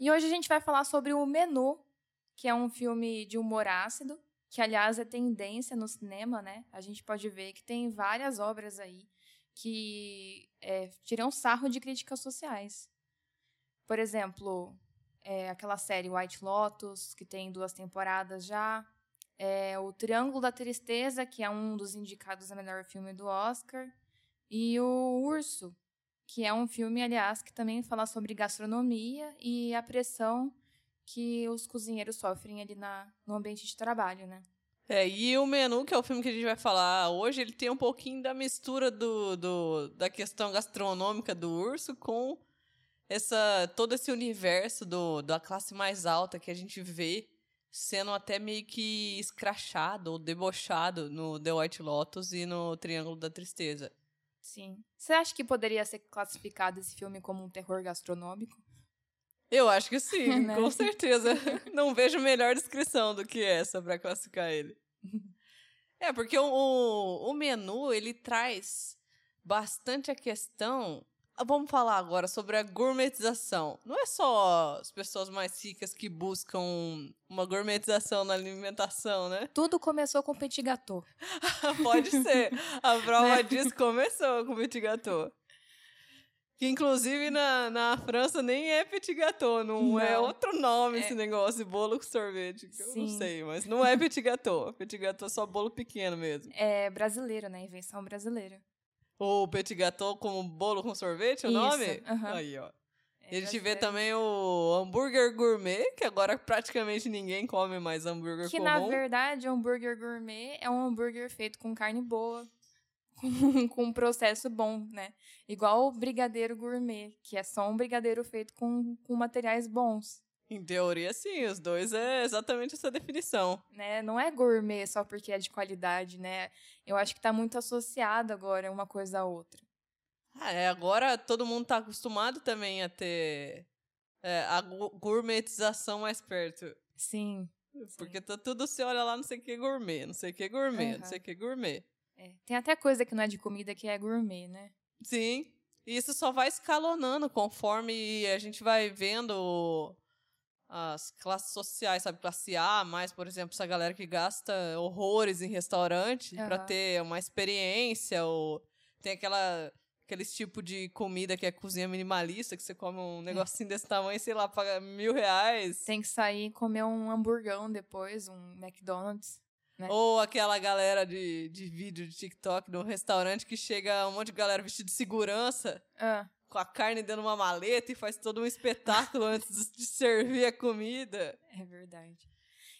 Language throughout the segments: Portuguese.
E hoje a gente vai falar sobre o Menu, que é um filme de humor ácido, que aliás é tendência no cinema, né? A gente pode ver que tem várias obras aí que é, tiram sarro de críticas sociais. Por exemplo, é, aquela série White Lotus, que tem duas temporadas já. É, o Triângulo da Tristeza, que é um dos indicados a melhor filme do Oscar. E o Urso, que é um filme, aliás, que também fala sobre gastronomia e a pressão que os cozinheiros sofrem ali na, no ambiente de trabalho, né? É, e o menu, que é o filme que a gente vai falar hoje, ele tem um pouquinho da mistura do, do da questão gastronômica do urso com essa todo esse universo do, da classe mais alta que a gente vê sendo até meio que escrachado ou debochado no The White Lotus e no Triângulo da Tristeza. Sim. Você acha que poderia ser classificado esse filme como um terror gastronômico? Eu acho que sim, né? com certeza. Não vejo melhor descrição do que essa para classificar ele. É, porque o, o, o menu, ele traz bastante a questão vamos falar agora sobre a gourmetização. Não é só as pessoas mais ricas que buscam uma gourmetização na alimentação, né? Tudo começou com petit gâteau. Pode ser. A prova né? disso começou com petit gâteau. Que inclusive na, na França nem é petit gâteau, não, não. é outro nome é. esse negócio, bolo com sorvete. eu não sei, mas não é petit gâteau. Petit gâteau é só bolo pequeno mesmo. É brasileiro, né? Invenção brasileira. O petit gâteau como bolo com sorvete, o Isso. nome? Uhum. Aí, ó. É, e a gente vê também o hambúrguer gourmet, que agora praticamente ninguém come mais hambúrguer que, comum. Que, na verdade, o hambúrguer gourmet é um hambúrguer feito com carne boa, com, um processo bom, né? Igual o brigadeiro gourmet, que é só um brigadeiro feito com, com materiais bons. Em teoria, sim, os dois é exatamente essa definição. Né? Não é gourmet só porque é de qualidade, né? Eu acho que está muito associado agora uma coisa a outra. Ah, é, agora todo mundo está acostumado também a ter é, a gourmetização mais perto. Sim. Porque sim. Tá tudo você olha lá, não sei o que gourmet, não sei o que gourmet, uhum. não sei o que gourmet. É. Tem até coisa que não é de comida que é gourmet, né? Sim. E isso só vai escalonando conforme a gente vai vendo as classes sociais, sabe? Classe A, mais, por exemplo, essa galera que gasta horrores em restaurante uhum. para ter uma experiência, ou tem aquela aqueles tipo de comida que é cozinha minimalista, que você come um negocinho desse tamanho, sei lá, paga mil reais. Tem que sair e comer um hamburgão depois, um McDonald's. Né? Ou aquela galera de, de vídeo de TikTok no restaurante que chega um monte de galera vestida de segurança. Ah. Com a carne dentro de uma maleta e faz todo um espetáculo antes de servir a comida. É verdade.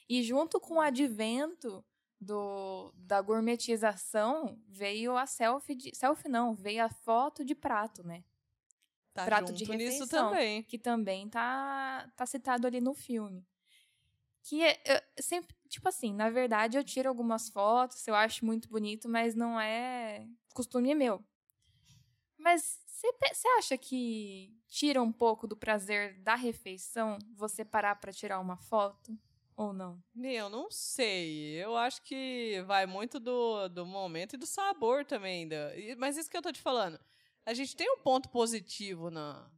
E junto com o advento do, da gourmetização, veio a selfie. De, selfie não, veio a foto de prato, né? Tá prato de refeição, também. Que também tá, tá citado ali no filme. Que é, sempre tipo assim, na verdade eu tiro algumas fotos, eu acho muito bonito, mas não é costume meu. Mas você acha que tira um pouco do prazer da refeição você parar para tirar uma foto? Ou não? Eu não sei. Eu acho que vai muito do, do momento e do sabor também. Da, mas isso que eu tô te falando. A gente tem um ponto positivo na,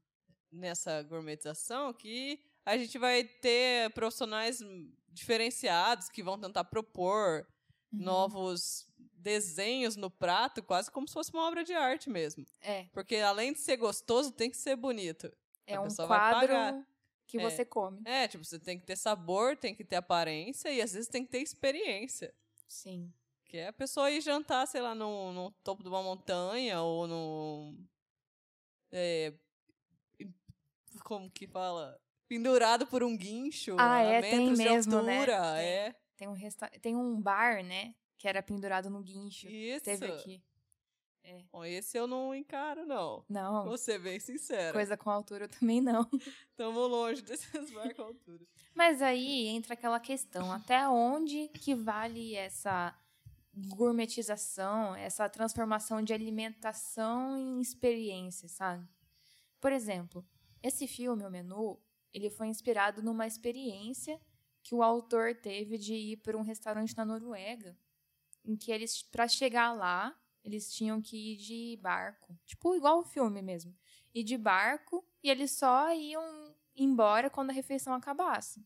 nessa gourmetização que a gente vai ter profissionais diferenciados que vão tentar propor uhum. novos desenhos no prato, quase como se fosse uma obra de arte mesmo. É. Porque além de ser gostoso, tem que ser bonito. É um quadro que é. você come. É, tipo, você tem que ter sabor, tem que ter aparência e às vezes tem que ter experiência. Sim. Que é a pessoa ir jantar, sei lá, no, no topo de uma montanha ou no. É, como que fala? pendurado por um guincho. Ah, é, tem mesmo, né? altura, né? É. Tem um, resta... tem um bar, né? Que era pendurado no guincho. Isso. Teve aqui. É. Bom, esse eu não encaro, não. Não. Vou ser bem sincera. Coisa com altura eu também não. Estamos longe desses bar com altura. Mas aí entra aquela questão, até onde que vale essa gourmetização, essa transformação de alimentação em experiência, sabe? Por exemplo, esse filme, o menu, ele foi inspirado numa experiência que o autor teve de ir para um restaurante na Noruega, em que eles, para chegar lá, eles tinham que ir de barco, tipo igual o filme mesmo, ir de barco e eles só iam embora quando a refeição acabasse.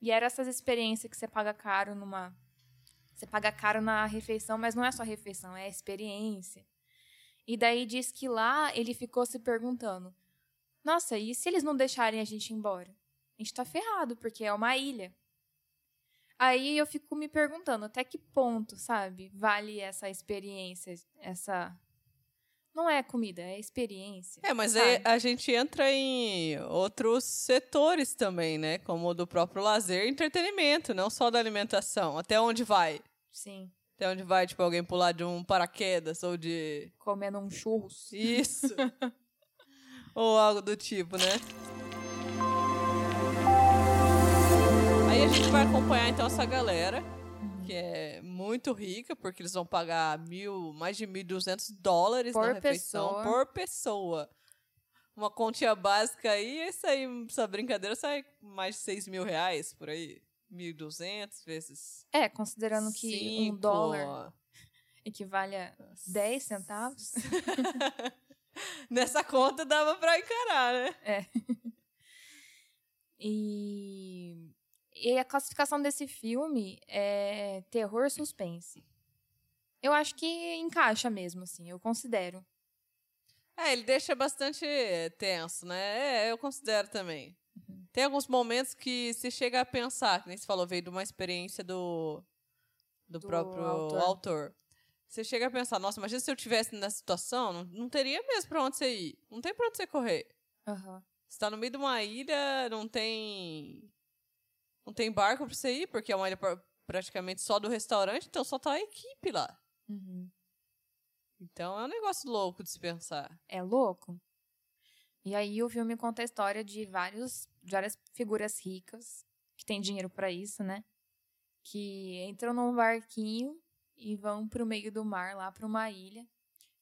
E era essas experiências que você paga caro numa. Você paga caro na refeição, mas não é só refeição, é experiência. E daí diz que lá ele ficou se perguntando: Nossa, e se eles não deixarem a gente embora? A gente tá ferrado, porque é uma ilha. Aí eu fico me perguntando até que ponto, sabe, vale essa experiência, essa não é comida, é experiência. É, mas aí a gente entra em outros setores também, né? Como o do próprio lazer e entretenimento, não só da alimentação. Até onde vai? Sim. Até onde vai, tipo, alguém pular de um paraquedas ou de. Comendo um churros. Isso. ou algo do tipo, né? A gente vai acompanhar então essa galera que é muito rica, porque eles vão pagar mil, mais de 1.200 dólares por na refeição pessoa. por pessoa. Uma continha básica aí, isso aí, essa brincadeira sai mais de 6 mil reais por aí. 1.200 vezes. É, considerando que cinco. um dólar equivale a 10 centavos. Nessa conta dava pra encarar, né? É. E, e a classificação desse filme é terror suspense. Eu acho que encaixa mesmo, assim, eu considero. É, ele deixa bastante tenso, né? É, eu considero também. Tem alguns momentos que se chega a pensar, que nem você falou, veio de uma experiência do, do, Do próprio autor. autor. Você chega a pensar, nossa, imagina se eu tivesse nessa situação, não, não teria mesmo pra onde você ir. Não tem pra onde você correr. Aham. Você tá no meio de uma ilha, não tem. Não tem barco pra você ir, porque é uma ilha pra- praticamente só do restaurante, então só tá a equipe lá. Uhum. Então é um negócio louco de se pensar. É louco. E aí o filme conta a história de vários, de várias figuras ricas, que têm dinheiro pra isso, né? Que entram num barquinho e vão pro meio do mar, lá pra uma ilha,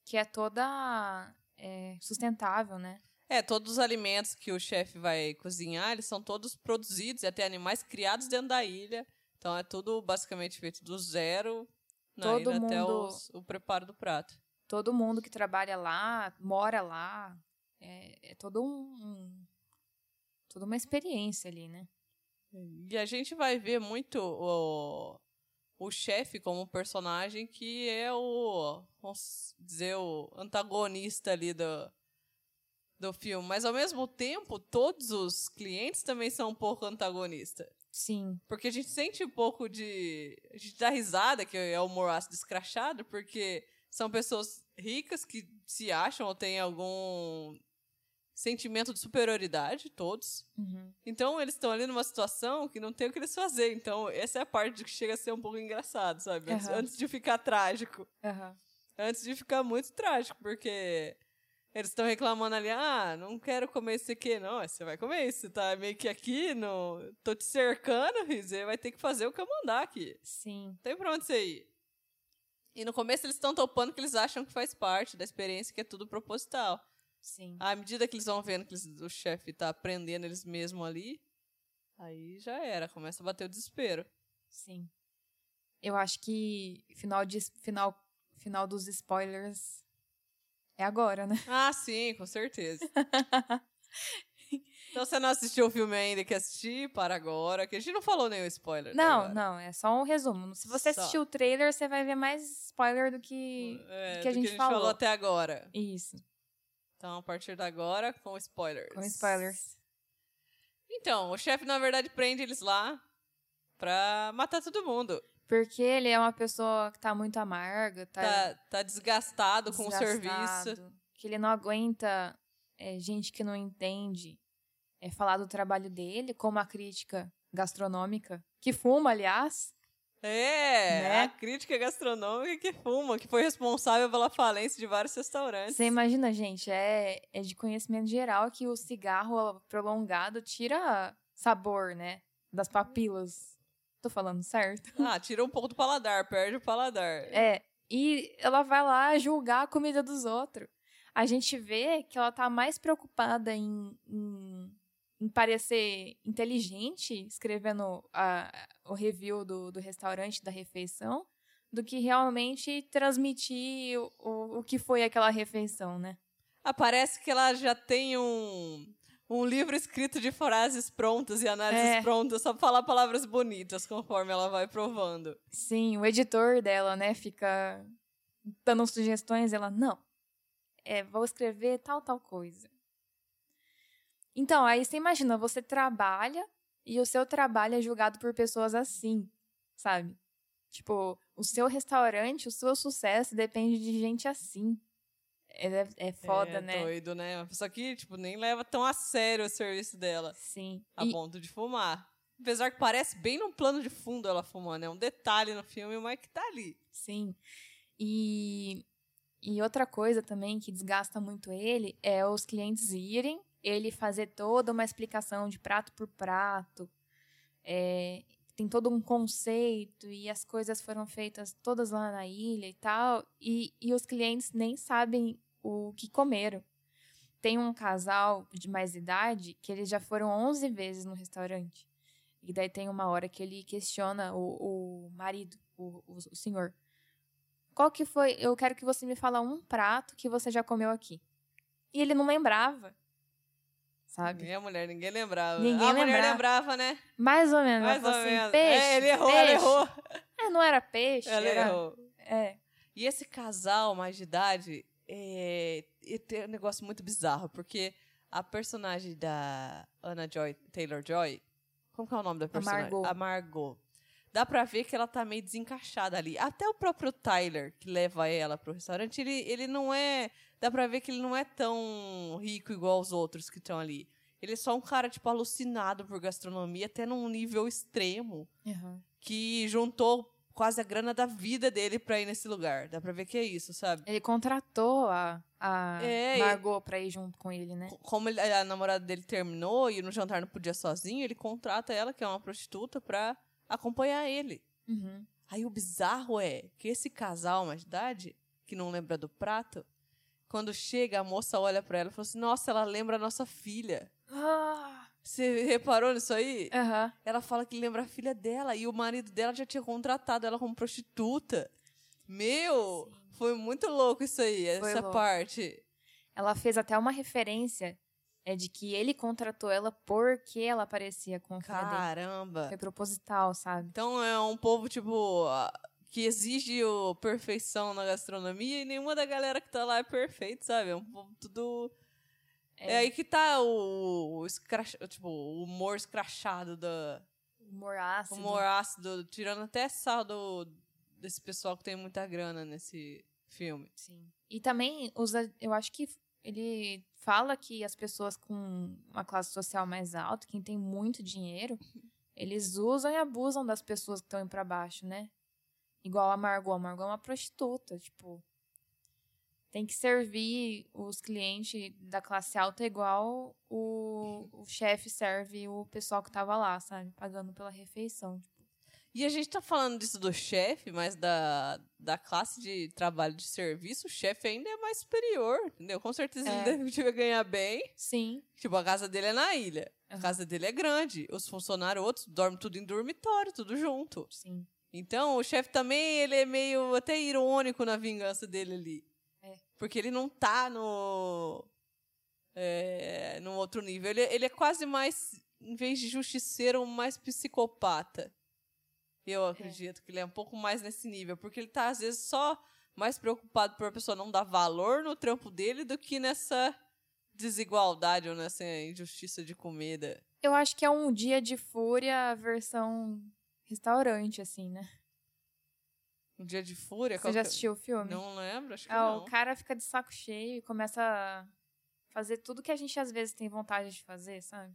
que é toda é, sustentável, né? É, todos os alimentos que o chefe vai cozinhar, eles são todos produzidos e até animais criados dentro da ilha. Então é tudo basicamente feito do zero na Todo ilha até mundo- os- o preparo do prato. Todo mundo que trabalha lá, mora lá, é, é todo um, um- toda uma experiência ali, né? E a gente vai ver muito o, o chefe como personagem que é o, vamos dizer, o antagonista ali do, do filme. Mas ao mesmo tempo, todos os clientes também são um pouco antagonistas. Sim, Porque a gente sente um pouco de. A gente dá risada, que é o humor ácido escrachado, porque são pessoas ricas que se acham ou têm algum sentimento de superioridade, todos. uhum. Então eles estão ali numa situação que não tem o que eles fazer. Então, essa é a parte que chega a ser um pouco engraçado, sabe? Antes, Aham. antes de ficar trágico. Aham. Antes de ficar muito trágico, porque eles estão reclamando ali, ah, não quero comer isso aqui. Não, você vai comer isso, tá meio que aqui, no... tô te cercando, e você vai ter que fazer o que eu mandar aqui. sim, Não tem pra onde você ir. E no começo eles estão topando que eles acham que faz parte da experiência, que é tudo proposital. sim. À medida que eles vão vendo que eles- o chefe tá prendendo eles mesmo ali, aí já era, começa a bater o desespero. Sim. Eu acho que final de final final dos spoilers é agora, né? Ah, sim, com certeza. então você não assistiu o filme ainda, quer assistir? Para agora, que a gente não falou nenhum spoiler. até Não, não, é só um resumo. Se você Só. assistir o trailer, você vai ver mais spoiler do que É, que a do gente falou. até agora. isso, Então, a partir de agora, com spoilers. com spoilers. Então, o chefe, na verdade, prende eles lá pra matar todo mundo. Porque ele é uma pessoa que tá muito amarga, tá, Tá, tá desgastado com o serviço. desgastado, Que ele não aguenta é, gente que não entende é, falar do trabalho dele, como a crítica gastronômica, que fuma, aliás. É, Né? a crítica gastronômica que fuma, que foi responsável pela falência de vários restaurantes. Você imagina, gente, é, é de conhecimento geral que o cigarro prolongado tira sabor, né? Das papilas. Tô falando certo? Ah, tira um pouco do paladar, perde o paladar. É. E ela vai lá julgar a comida dos outros. A gente vê que ela tá mais preocupada em, em, em parecer inteligente, escrevendo a- o review do, do restaurante, da refeição, do que realmente transmitir o, o, o que foi aquela refeição, né? Ah, parece que ela já tem um, um livro escrito de frases prontas e análises É. prontas, só pra falar palavras bonitas conforme ela vai provando. Sim, o editor dela, né, fica dando sugestões, ela, não, é, vou escrever tal, tal coisa. Então, aí você imagina, você trabalha e o seu trabalho é julgado por pessoas assim, sabe? Tipo, o seu restaurante, o seu sucesso depende de gente assim. É, é foda, é, né? doido, né? Uma pessoa que, tipo, nem leva tão a sério o serviço dela, Sim. a E- ponto de fumar. Apesar que parece bem no plano de fundo ela fumando, é um detalhe no filme, mas que tá ali. Sim. E, e outra coisa também que desgasta muito ele é os clientes irem, ele fazer toda uma explicação de prato por prato. É, tem todo um conceito e as coisas foram feitas todas lá na ilha e tal. E, e os clientes nem sabem o que comeram. Tem um casal de mais idade que eles já foram 11 vezes no restaurante. E daí tem uma hora que ele questiona o, o marido, o, o, o senhor. Qual que foi? Eu quero que você me fala um prato que você já comeu aqui. E ele não lembrava. Sabe? Nem a mulher, ninguém lembrava. Ninguém a mulher lembrava. lembrava, né? Mais ou menos. Mais ou assim, menos. peixe. é, ele errou, peixe. ela errou. É, não era peixe. Ela era... errou. É. E esse casal mais de idade é, e tem um negócio muito bizarro, porque a personagem da Anna Joy, Taylor Joy, como que é o nome da personagem? Margot. A Margot. Dá pra ver que ela tá meio desencaixada ali. Até o próprio Tyler, que leva ela pro restaurante, ele, ele não é. Dá pra ver que ele não é tão rico igual os outros que estão ali. Ele é só um cara, tipo, alucinado por gastronomia, até num nível extremo Uhum. que juntou quase a grana da vida dele pra ir nesse lugar. Dá pra ver que é isso, sabe? Ele contratou a, a É, Margot pra ir junto com ele, né? Como ele- a namorada dele terminou e no jantar não podia sozinho, ele contrata ela, que é uma prostituta, pra acompanhar ele. Uhum. Aí o bizarro é que esse casal mais de idade, que não lembra do prato, quando chega, a moça olha pra ela e fala assim: Nossa, ela lembra a nossa filha. Ah! Você reparou nisso aí? Aham. Ela fala que lembra a filha dela e o marido dela já tinha contratado ela como prostituta. Meu, foi muito louco isso aí, Foi essa louco. parte. Ela fez até uma referência é de que ele contratou ela porque ela parecia com a filha dele. Caramba. Foi proposital, sabe? Então é um povo, tipo, que exige o perfeição na gastronomia e nenhuma da galera que tá lá é perfeito, sabe? É um povo tudo. É, aí que tá o, o, escrach- tipo, o humor escrachado da. Humor ácido. humor ácido, tirando até sal do, desse pessoal que tem muita grana nesse filme. Sim. E também usa, eu acho que ele fala que as pessoas com uma classe social mais alta, quem tem muito dinheiro, eles usam e abusam das pessoas que estão indo pra baixo, né? Igual a Margot. A Margot é uma prostituta, tipo. Tem que servir os clientes da classe alta igual o, o chefe serve o pessoal que tava lá, sabe? Pagando pela refeição. tipo. E a gente tá falando disso do chefe, mas da, da classe de trabalho de serviço, o chefe ainda é mais superior, entendeu? Com certeza É. ele deve ganhar bem. Sim. Tipo, a casa dele é na ilha. A casa dele é grande. Os funcionários outros dormem tudo em dormitório, tudo junto. Sim. Então, o chefe também, ele é meio até irônico na vingança dele ali. É. Porque ele não tá no... É, num outro nível. Ele, ele é quase mais, em vez de justiceiro, mais psicopata. Eu acredito que ele é um pouco mais nesse nível. Porque ele tá, às vezes, só mais preocupado por a pessoa não dar valor no trampo dele do que nessa desigualdade ou nessa injustiça de comida. Eu acho que é um dia de fúria versão restaurante, assim, né? Um dia de fúria. Você já que- assistiu o filme? Não lembro, acho que Ah, não. o cara fica de saco cheio e começa a fazer tudo que a gente às vezes tem vontade de fazer, sabe?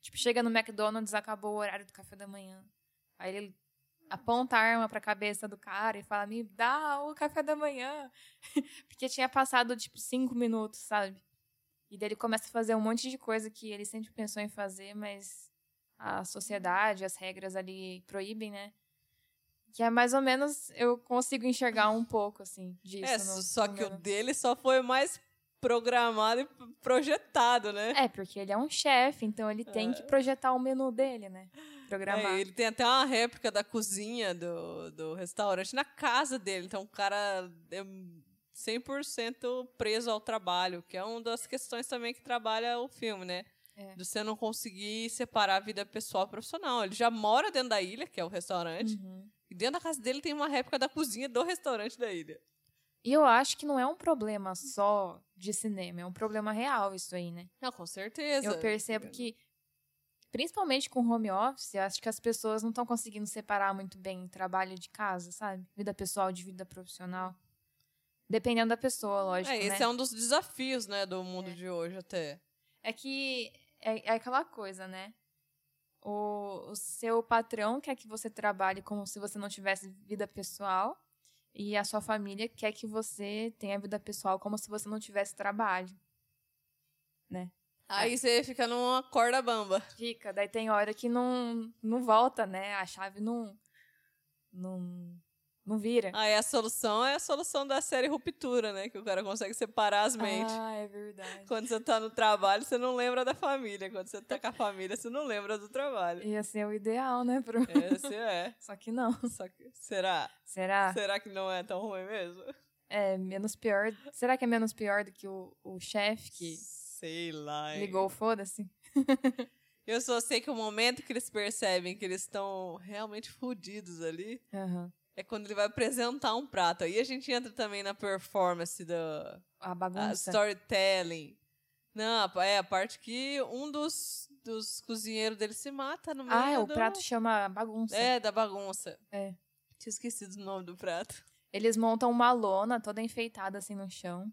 Tipo, chega no McDonald's, acabou o horário do café da manhã. Aí ele aponta a arma pra cabeça do cara e fala: Me dá o café da manhã. Porque tinha passado, tipo, cinco minutos, sabe? E daí ele começa a fazer um monte de coisa que ele sempre pensou em fazer, mas a sociedade, as regras ali proíbem, né? Que é mais ou menos, eu consigo enxergar um pouco, assim, disso. É, no- só no que o meu- dele só foi mais programado e projetado, né? É, porque ele é um chefe, então ele tem que projetar o menu dele, né? Programar. É, ele tem até uma réplica da cozinha do, do restaurante na casa dele. Então o cara é 100% preso ao trabalho, que é uma das questões também que trabalha o filme, né? É. De você não conseguir separar a vida pessoal e profissional. Ele já mora dentro da ilha, que é o restaurante, Uhum. e dentro da casa dele tem uma réplica da cozinha do restaurante da ilha. E eu acho que não é um problema só de cinema, é um problema real isso aí, né? Não, com certeza. Eu percebo que, principalmente com home office, eu acho que as pessoas não estão conseguindo separar muito bem trabalho de casa, sabe? Vida pessoal de vida profissional. Dependendo da pessoa, lógico, É, esse né? é um dos desafios, né, do mundo de hoje até. É que é, é aquela coisa, né? O, o seu patrão quer que você trabalhe como se você não tivesse vida pessoal. E a sua família quer que você tenha vida pessoal como se você não tivesse trabalho. Aí você fica numa corda bamba. Fica, daí tem hora que não, não volta, né? A chave não. Não, não vira. Aí a solução é a solução da série Ruptura, né? Que o cara consegue separar as mentes. Ah, é verdade. Quando você tá no trabalho, você não lembra da família. Quando você tá com a família, você não lembra do trabalho. Ia ser o ideal, né? Pro... Esse é. Só que não. Só que, será? Será? Será que não é tão ruim mesmo? É menos pior. Será que é menos pior do que o, o chefe que Sei lá. hein? ligou foda-se? Eu só sei que o momento que eles percebem que eles estão realmente fodidos ali Aham. É quando ele vai apresentar um prato. Aí a gente entra também na performance da A a bagunça. storytelling. Não, é a parte que um dos, dos cozinheiros dele se mata no meio Ah, é, o do- prato chama bagunça. É, da bagunça. É. Tinha esquecido o nome do prato. Eles montam uma lona toda enfeitada assim no chão.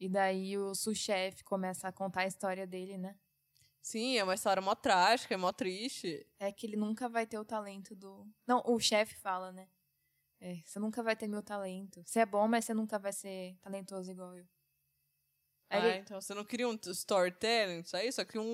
E daí o sous-chefe começa a contar a história dele, né? Sim, é uma história mó trágica, é mó triste. É que ele nunca vai ter o talento do. Não, o chefe fala, né? É, você nunca vai ter meu talento. Você é bom, mas você nunca vai ser talentoso igual eu. Aí Ah, ele- então você não queria um storytelling, isso aí? Só que um,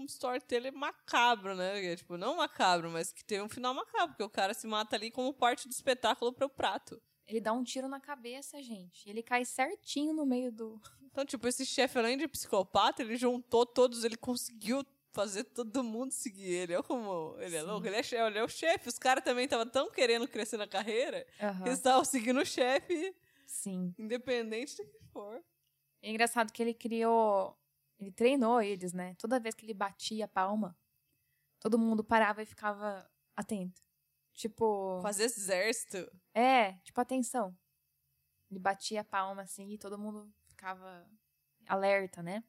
um storytelling macabro, né? É, Tipo, não macabro, mas que teve um final macabro, porque o cara se mata ali como parte do espetáculo pro prato. Ele dá um tiro na cabeça, gente. Ele cai certinho no meio do. Então, tipo, esse chefe, além de psicopata, ele juntou todos, ele conseguiu fazer todo mundo seguir ele. Olha como ele é Sim. louco. Ele é, ele é o chefe. Os caras também estavam tão querendo crescer na carreira que Aham. eles estavam seguindo o chefe, Sim. independente do que for. É engraçado que ele criou. Ele treinou eles, né? Toda vez que ele batia a palma, todo mundo parava e ficava atento. Tipo. Fazer exército. É, tipo, atenção. Ele batia a palma assim e todo mundo ficava alerta, né?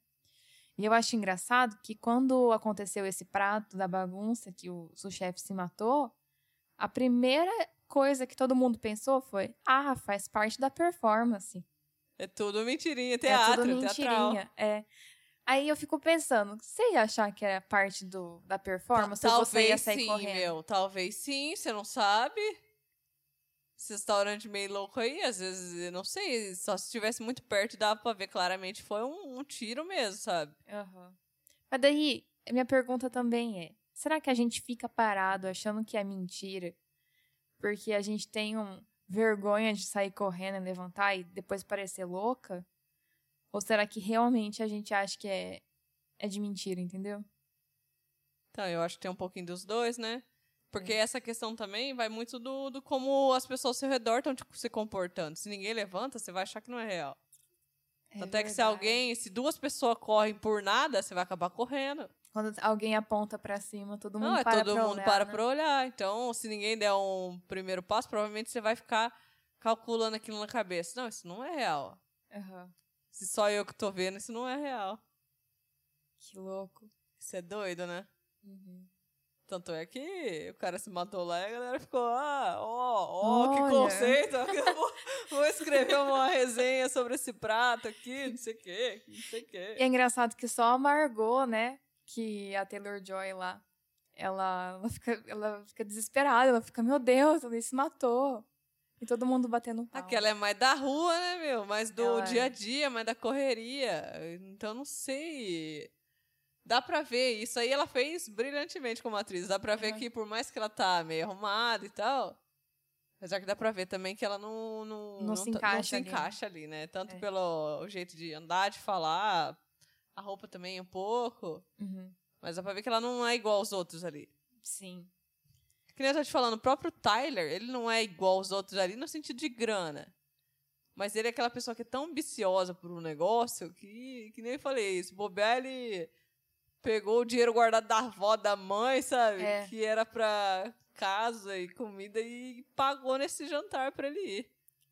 E eu acho engraçado que quando aconteceu esse prato da bagunça, que o chefe se matou, a primeira coisa que todo mundo pensou foi: ah, faz parte da performance. É tudo mentirinha, teatro, é tudo teatral. mentirinha. É. Aí eu fico pensando, você ia achar que era parte do, da performance Ta- ou você ia Talvez sair sim, correndo? meu. Talvez sim, você não sabe. Esse restaurante meio louco aí, às vezes, eu não sei, só se estivesse muito perto dava pra ver claramente foi um, um tiro mesmo, sabe? Aham. Mas daí, minha pergunta também é: será que a gente fica parado achando que é mentira? Porque a gente tem um vergonha de sair correndo e levantar e depois parecer louca? Ou será que realmente a gente acha que é, é de mentira, entendeu? Então, eu acho que tem um pouquinho dos dois, né? Porque É. essa questão também vai muito do, do como as pessoas ao seu redor estão tipo, se comportando. Se ninguém levanta, você vai achar que não é real. Até que se verdade. alguém, se duas pessoas correm por nada, você vai acabar correndo. Quando alguém aponta pra cima, todo mundo Não, é para todo pra mundo olhar, para né? pra olhar. Então, se ninguém der um primeiro passo, provavelmente você vai ficar calculando aquilo na cabeça. Não, isso não é real. Aham. Se só eu que tô vendo, isso não é real. Que louco. Isso é doido, né? Uhum. Tanto é que o cara se matou lá e a galera ficou, ah, ó, ó, que Olha. conceito. Vou, vou escrever uma resenha sobre esse prato aqui, não sei o quê, não sei o E quê. é engraçado que só a Margot, né? Que a Taylor Joy lá, ela, ela, fica, ela fica desesperada, ela fica, meu Deus, ele se matou. E todo mundo batendo palma. Aquela é mais da rua, né, meu? Mais do Ela é. dia a dia, mais da correria. Então, não sei. Dá pra ver. Isso aí ela fez brilhantemente como atriz. Dá pra ver Uhum. que, por mais que ela tá meio arrumada e tal, apesar que dá pra ver também que ela não, não, Não se tá- encaixa se ali, né? encaixa ali, né? Tanto É. pelo jeito de andar, de falar, a roupa também um pouco. Uhum. Mas dá pra ver que ela não é igual aos outros ali. Sim. Que nem eu tô te falando, o próprio Tyler, ele não é igual aos outros ali no sentido de grana. Mas ele é aquela pessoa que é tão ambiciosa por um negócio que, que nem eu falei, se bobear, ele pegou o dinheiro guardado da avó, da mãe, sabe? É. Que era pra casa e comida e pagou nesse jantar pra ele ir.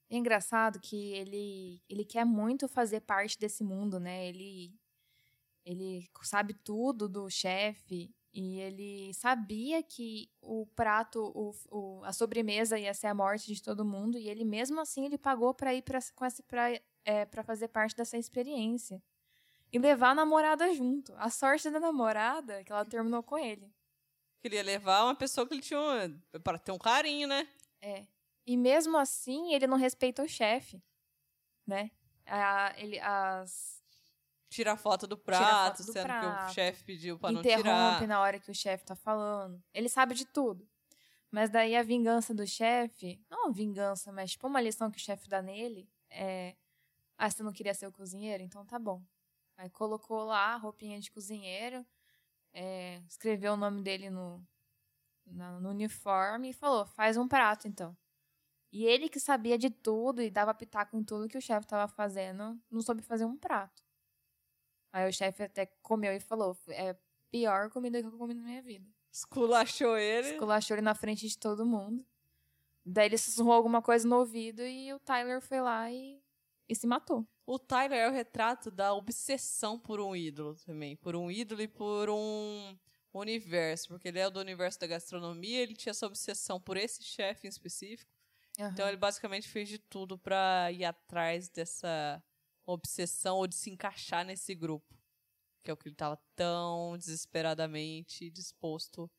É engraçado que ele, ele quer muito fazer parte desse mundo, né? Ele, ele sabe tudo do chefe e ele sabia que o prato, o, o, a sobremesa ia ser a morte de todo mundo e ele mesmo assim ele pagou para ir para pra, é, para fazer parte dessa experiência e levar a namorada junto. A sorte da namorada é que ela terminou com ele. Queria levar uma pessoa que ele tinha um, para ter um carinho, né? É. E mesmo assim, ele não respeita o chefe, né? A, ele, as Tira a foto do prato, foto do sendo que prato, o chefe pediu pra não interrompe tirar. na hora que o chefe tá falando. Ele sabe de tudo. Mas daí a vingança do chefe, não vingança, mas tipo uma lição que o chefe dá nele é: ah, você não queria ser o cozinheiro? Então tá bom. Aí colocou lá a roupinha de cozinheiro, é, escreveu o nome dele no, na- no uniforme e falou: faz um prato então. E ele que sabia de tudo e dava pitaco em tudo que o chefe tava fazendo, não soube fazer um prato. Aí o chefe até comeu e falou: é a pior comida que eu comi na minha vida. Esculachou ele. Esculachou ele na frente de todo mundo. Daí ele sussurrou alguma coisa no ouvido e o Tyler foi lá e, e se matou. O Tyler é o retrato da obsessão por um ídolo também. Por um ídolo e por um universo. Porque ele é do universo da gastronomia, ele tinha essa obsessão por esse chefe em específico. Então ele basicamente fez de tudo pra ir atrás dessa obsessão ou de se encaixar nesse grupo. Que é o que ele tava tão desesperadamente disposto.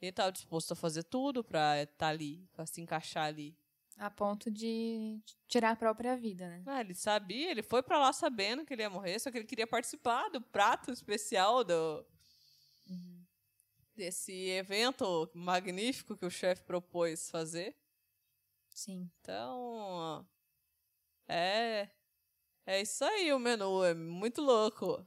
Ele tava disposto a fazer tudo pra estar ali, pra se encaixar ali. A ponto de tirar a própria vida, né? Ah, ele sabia, ele foi pra lá sabendo que ele ia morrer, só que ele queria participar do prato especial do desse evento magnífico que o chefe propôs fazer. Sim. Então, é é isso aí o menu, é muito louco.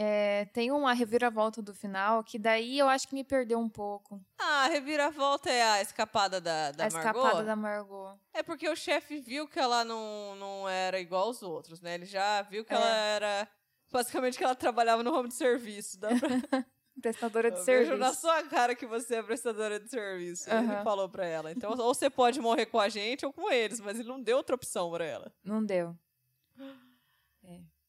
É, tem uma reviravolta do final que daí eu acho que me perdeu um pouco. Ah, a reviravolta é a escapada da, da a Margot? escapada da Margot. É porque o chefe viu que ela não, não era igual aos outros, né? Ele já viu que É. ela era. Basicamente que ela trabalhava no home de serviço. Dá pra... Prestadora de Eu serviço. vejo na sua cara que você é prestadora de serviço. Ele falou pra ela. Então, ou você pode morrer com a gente ou com eles, mas ele não deu outra opção pra ela. Não deu.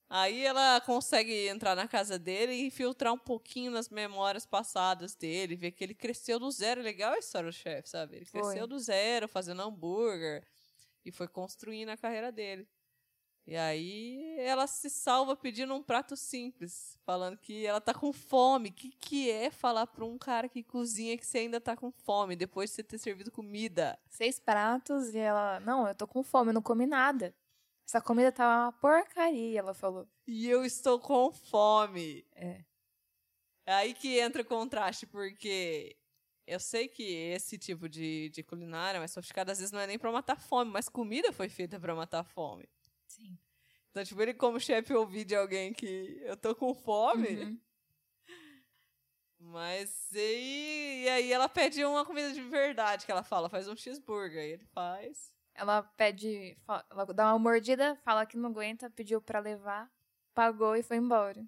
Aí ela consegue entrar na casa dele e infiltrar um pouquinho nas memórias passadas dele, ver que ele cresceu do zero. É Legal a história do chefe, sabe? Ele Foi. cresceu do zero, fazendo hambúrguer e foi construindo a carreira dele. E aí ela se salva pedindo um prato simples, falando que ela tá com fome. O que, que é falar pra um cara que cozinha que você ainda tá com fome depois de você ter servido comida? Seis pratos e ela. Não, eu tô com fome, eu não comi nada. Essa comida tá uma porcaria, ela falou. E eu estou com fome. É. É aí que entra o contraste, porque eu sei que esse tipo de, de culinária mais sofisticada às vezes não é nem pra matar fome, mas comida foi feita pra matar fome. Sim. Então, tipo, ele como chefe ouvir de alguém que eu tô com fome, Uhum. mas e, e aí ela pede uma comida de verdade, que ela fala, faz um cheeseburger, aí ele faz. Ela pede. Ela dá uma mordida, fala que não aguenta, pediu pra levar, pagou e foi embora.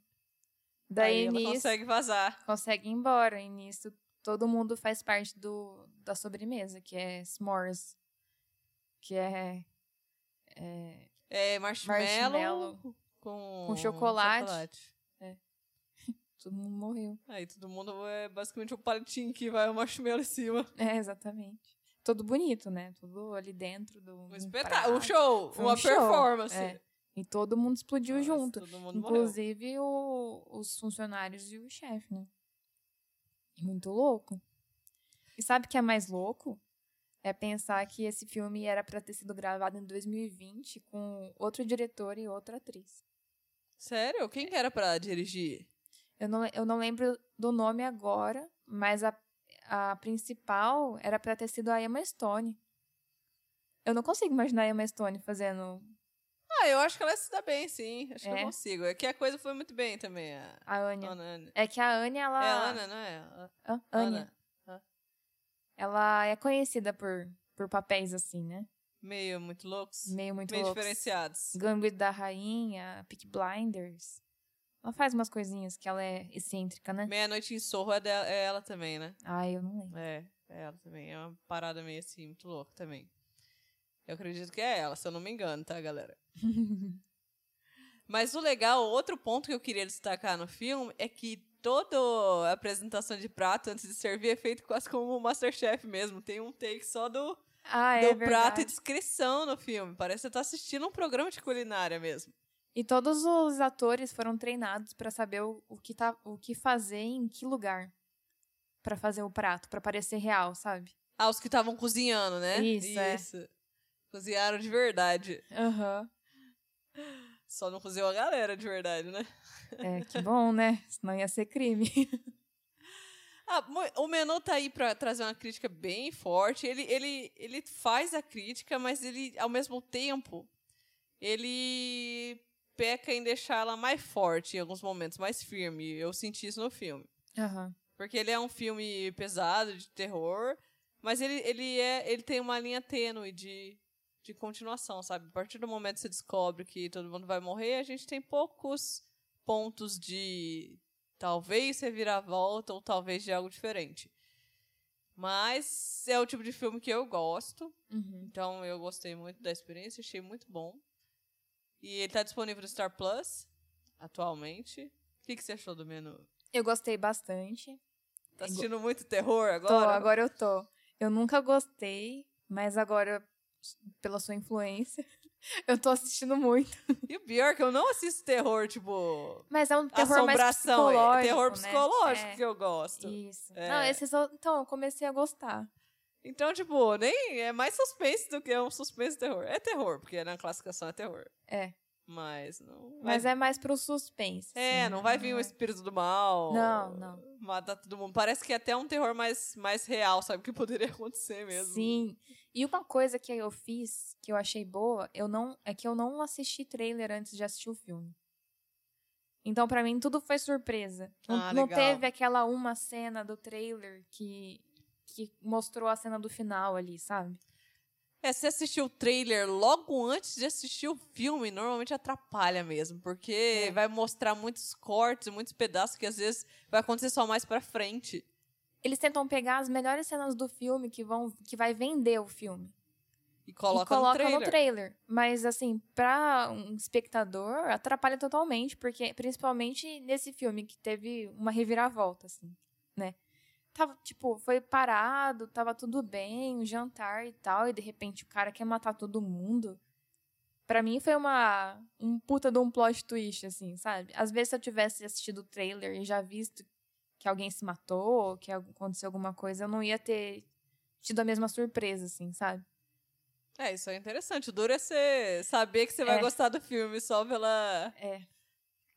Daí aí ela nisso. consegue vazar. consegue ir embora. E nisso, todo mundo faz parte do, da sobremesa, que é s'mores. Que é, é É marshmallow, Marshmallow com, com chocolate. chocolate. todo mundo morreu. Aí todo mundo é basicamente um palitinho que vai o marshmallow em cima. É, exatamente. Todo bonito, né? Tudo ali dentro do. Um espetáculo, um show, Foi uma um show, performance. é. E todo mundo explodiu Nossa, junto. Mundo. Inclusive o- os funcionários e o chefe, né? Muito louco. E sabe o que é mais louco? É pensar que esse filme era pra ter sido gravado em 2020 com outro diretor e outra atriz. Sério? Quem que era pra dirigir? Eu não, eu não lembro do nome agora, mas a, a principal era pra ter sido a Emma Stone. Eu não consigo imaginar a Emma Stone fazendo Ah, eu acho que ela se dá bem, sim. Acho que É? eu consigo. É que a coisa foi muito bem também. A a Anya. Ana. É que a Anya, ela. É a Ana, não é? A- Hã? Anya. Ana. Ela é conhecida por, por papéis assim, né? Meio muito loucos. Meio muito Meio loucos. diferenciados. Gambit da Rainha, Peak Blinders. Ela faz umas coisinhas que ela é excêntrica, né? Meia-noite em Sorro é, dela- é ela também, né? Ai, eu não lembro. É, é ela também. É uma parada meio assim, muito louca também. Eu acredito que é ela, se eu não me engano, tá, galera? Mas o legal, outro ponto que eu queria destacar no filme é que toda a apresentação de prato antes de servir é feito quase como o Masterchef mesmo. Tem um take só do, Ah, é do prato e descrição no filme. Parece que você tá assistindo um programa de culinária mesmo. E todos os atores foram treinados pra saber o, o, que tá, o que fazer em que lugar Pra fazer o prato, pra parecer real, sabe? Ah, os que estavam cozinhando, né? Isso, é. Cozinharam de verdade. Aham. Só não cozinhou a galera de verdade, né? É, que bom, né? Senão ia ser crime. Ah, o menu tá aí pra trazer uma crítica bem forte. Ele, ele, ele faz a crítica, mas ele, ao mesmo tempo, ele peca em deixá-la mais forte em alguns momentos, mais firme. Eu senti isso no filme. Aham. Porque ele é um filme pesado, de terror, mas ele, ele, é, ele tem uma linha tênue de, de continuação, sabe? A partir do momento que você descobre que todo mundo vai morrer, a gente tem poucos pontos de talvez reviravolta ou talvez de algo diferente. Mas é o tipo de filme que eu gosto, Uhum. então eu gostei muito da experiência, achei muito bom. E ele tá disponível no Star Plus, atualmente. O que, que você achou do menu? Eu gostei bastante. Tá assistindo muito terror Tô, agora? agora eu tô. Eu nunca gostei, mas agora, pela sua influência, eu tô assistindo muito. E o pior é que eu não assisto terror, tipo. Mas é um terror mais assombração. psicológico, É terror né? psicológico É. que eu gosto. Isso. É. Não, esses então eu comecei a gostar. Então, tipo, nem é mais suspense do que um suspense terror. É terror, porque na classificação é terror. É. Mas não. Mas vai- é mais pro suspense. É, assim, não vai vir o é. espírito do mal. Não, não. Matar todo mundo. Parece que é até um terror mais, mais real, sabe? Que poderia acontecer mesmo. Sim. E uma coisa que eu fiz, que eu achei boa, eu não, é que eu não assisti trailer antes de assistir o filme. Então, pra mim, tudo foi surpresa. Não, Ah, não legal. teve aquela uma cena do trailer que, que mostrou a cena do final ali, sabe? É, se assistir o trailer logo antes de assistir o filme, normalmente atrapalha mesmo, porque É. vai mostrar muitos cortes, muitos pedaços que às vezes vai acontecer só mais pra frente. Eles tentam pegar as melhores cenas do filme que vão que vai vender o filme. E coloca, e coloca no trailer. Mas, assim, pra um espectador, atrapalha totalmente, porque, principalmente nesse filme, que teve uma reviravolta, assim, né? Tava, tipo, foi parado, tava tudo bem, um jantar e tal, e de repente o cara quer matar todo mundo. Pra mim foi uma um puta de um plot twist, assim, sabe? Às vezes se eu tivesse assistido o trailer e já visto que alguém se matou, que aconteceu alguma coisa, eu não ia ter tido a mesma surpresa, assim, sabe? É, isso é interessante. O duro é você saber que você vai É. gostar do filme só pela É.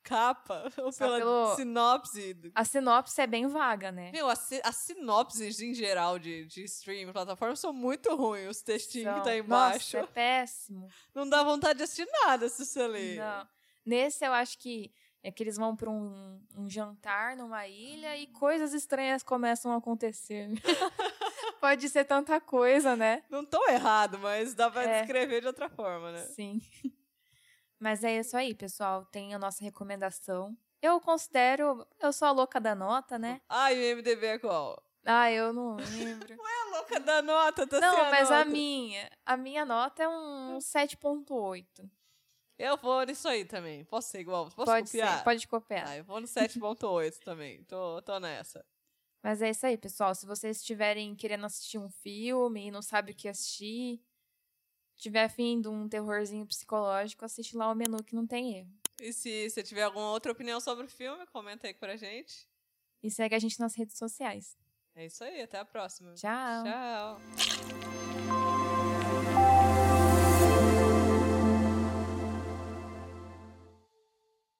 capa ou Só pela pelo- sinopse. A sinopse é bem vaga, né? Meu, as, si- sinopses em geral de, de streaming, plataforma, são muito ruins. Os textinhos que tá embaixo. Nossa, é péssimo. Não dá vontade de assistir nada se você ler. Não. Nesse eu acho que é que eles vão pra um, um jantar numa ilha e coisas estranhas começam a acontecer. Pode ser tanta coisa, né? Não tô errado, mas dá pra É. descrever de outra forma, né? Sim. Mas é isso aí, pessoal. Tem a nossa recomendação. Eu considero. Eu sou a louca da nota, né? Ai, o MDB é qual? Ah, eu não lembro. A louca da nota, tá não, mas a nota. minha. A minha nota é um 7,8. Eu vou nisso aí também. Posso ser igual? Posso Pode copiar? ser, pode copiar. Ah, eu vou no 7.8 também. Tô, tô nessa. Mas é isso aí, pessoal. Se vocês estiverem querendo assistir um filme e não sabe o que assistir, tiver afim de um terrorzinho psicológico, assiste lá o menu que não tem erro. E se você tiver alguma outra opinião sobre o filme, comenta aí pra gente. E segue a gente nas redes sociais. É isso aí, até a próxima. Tchau. Tchau.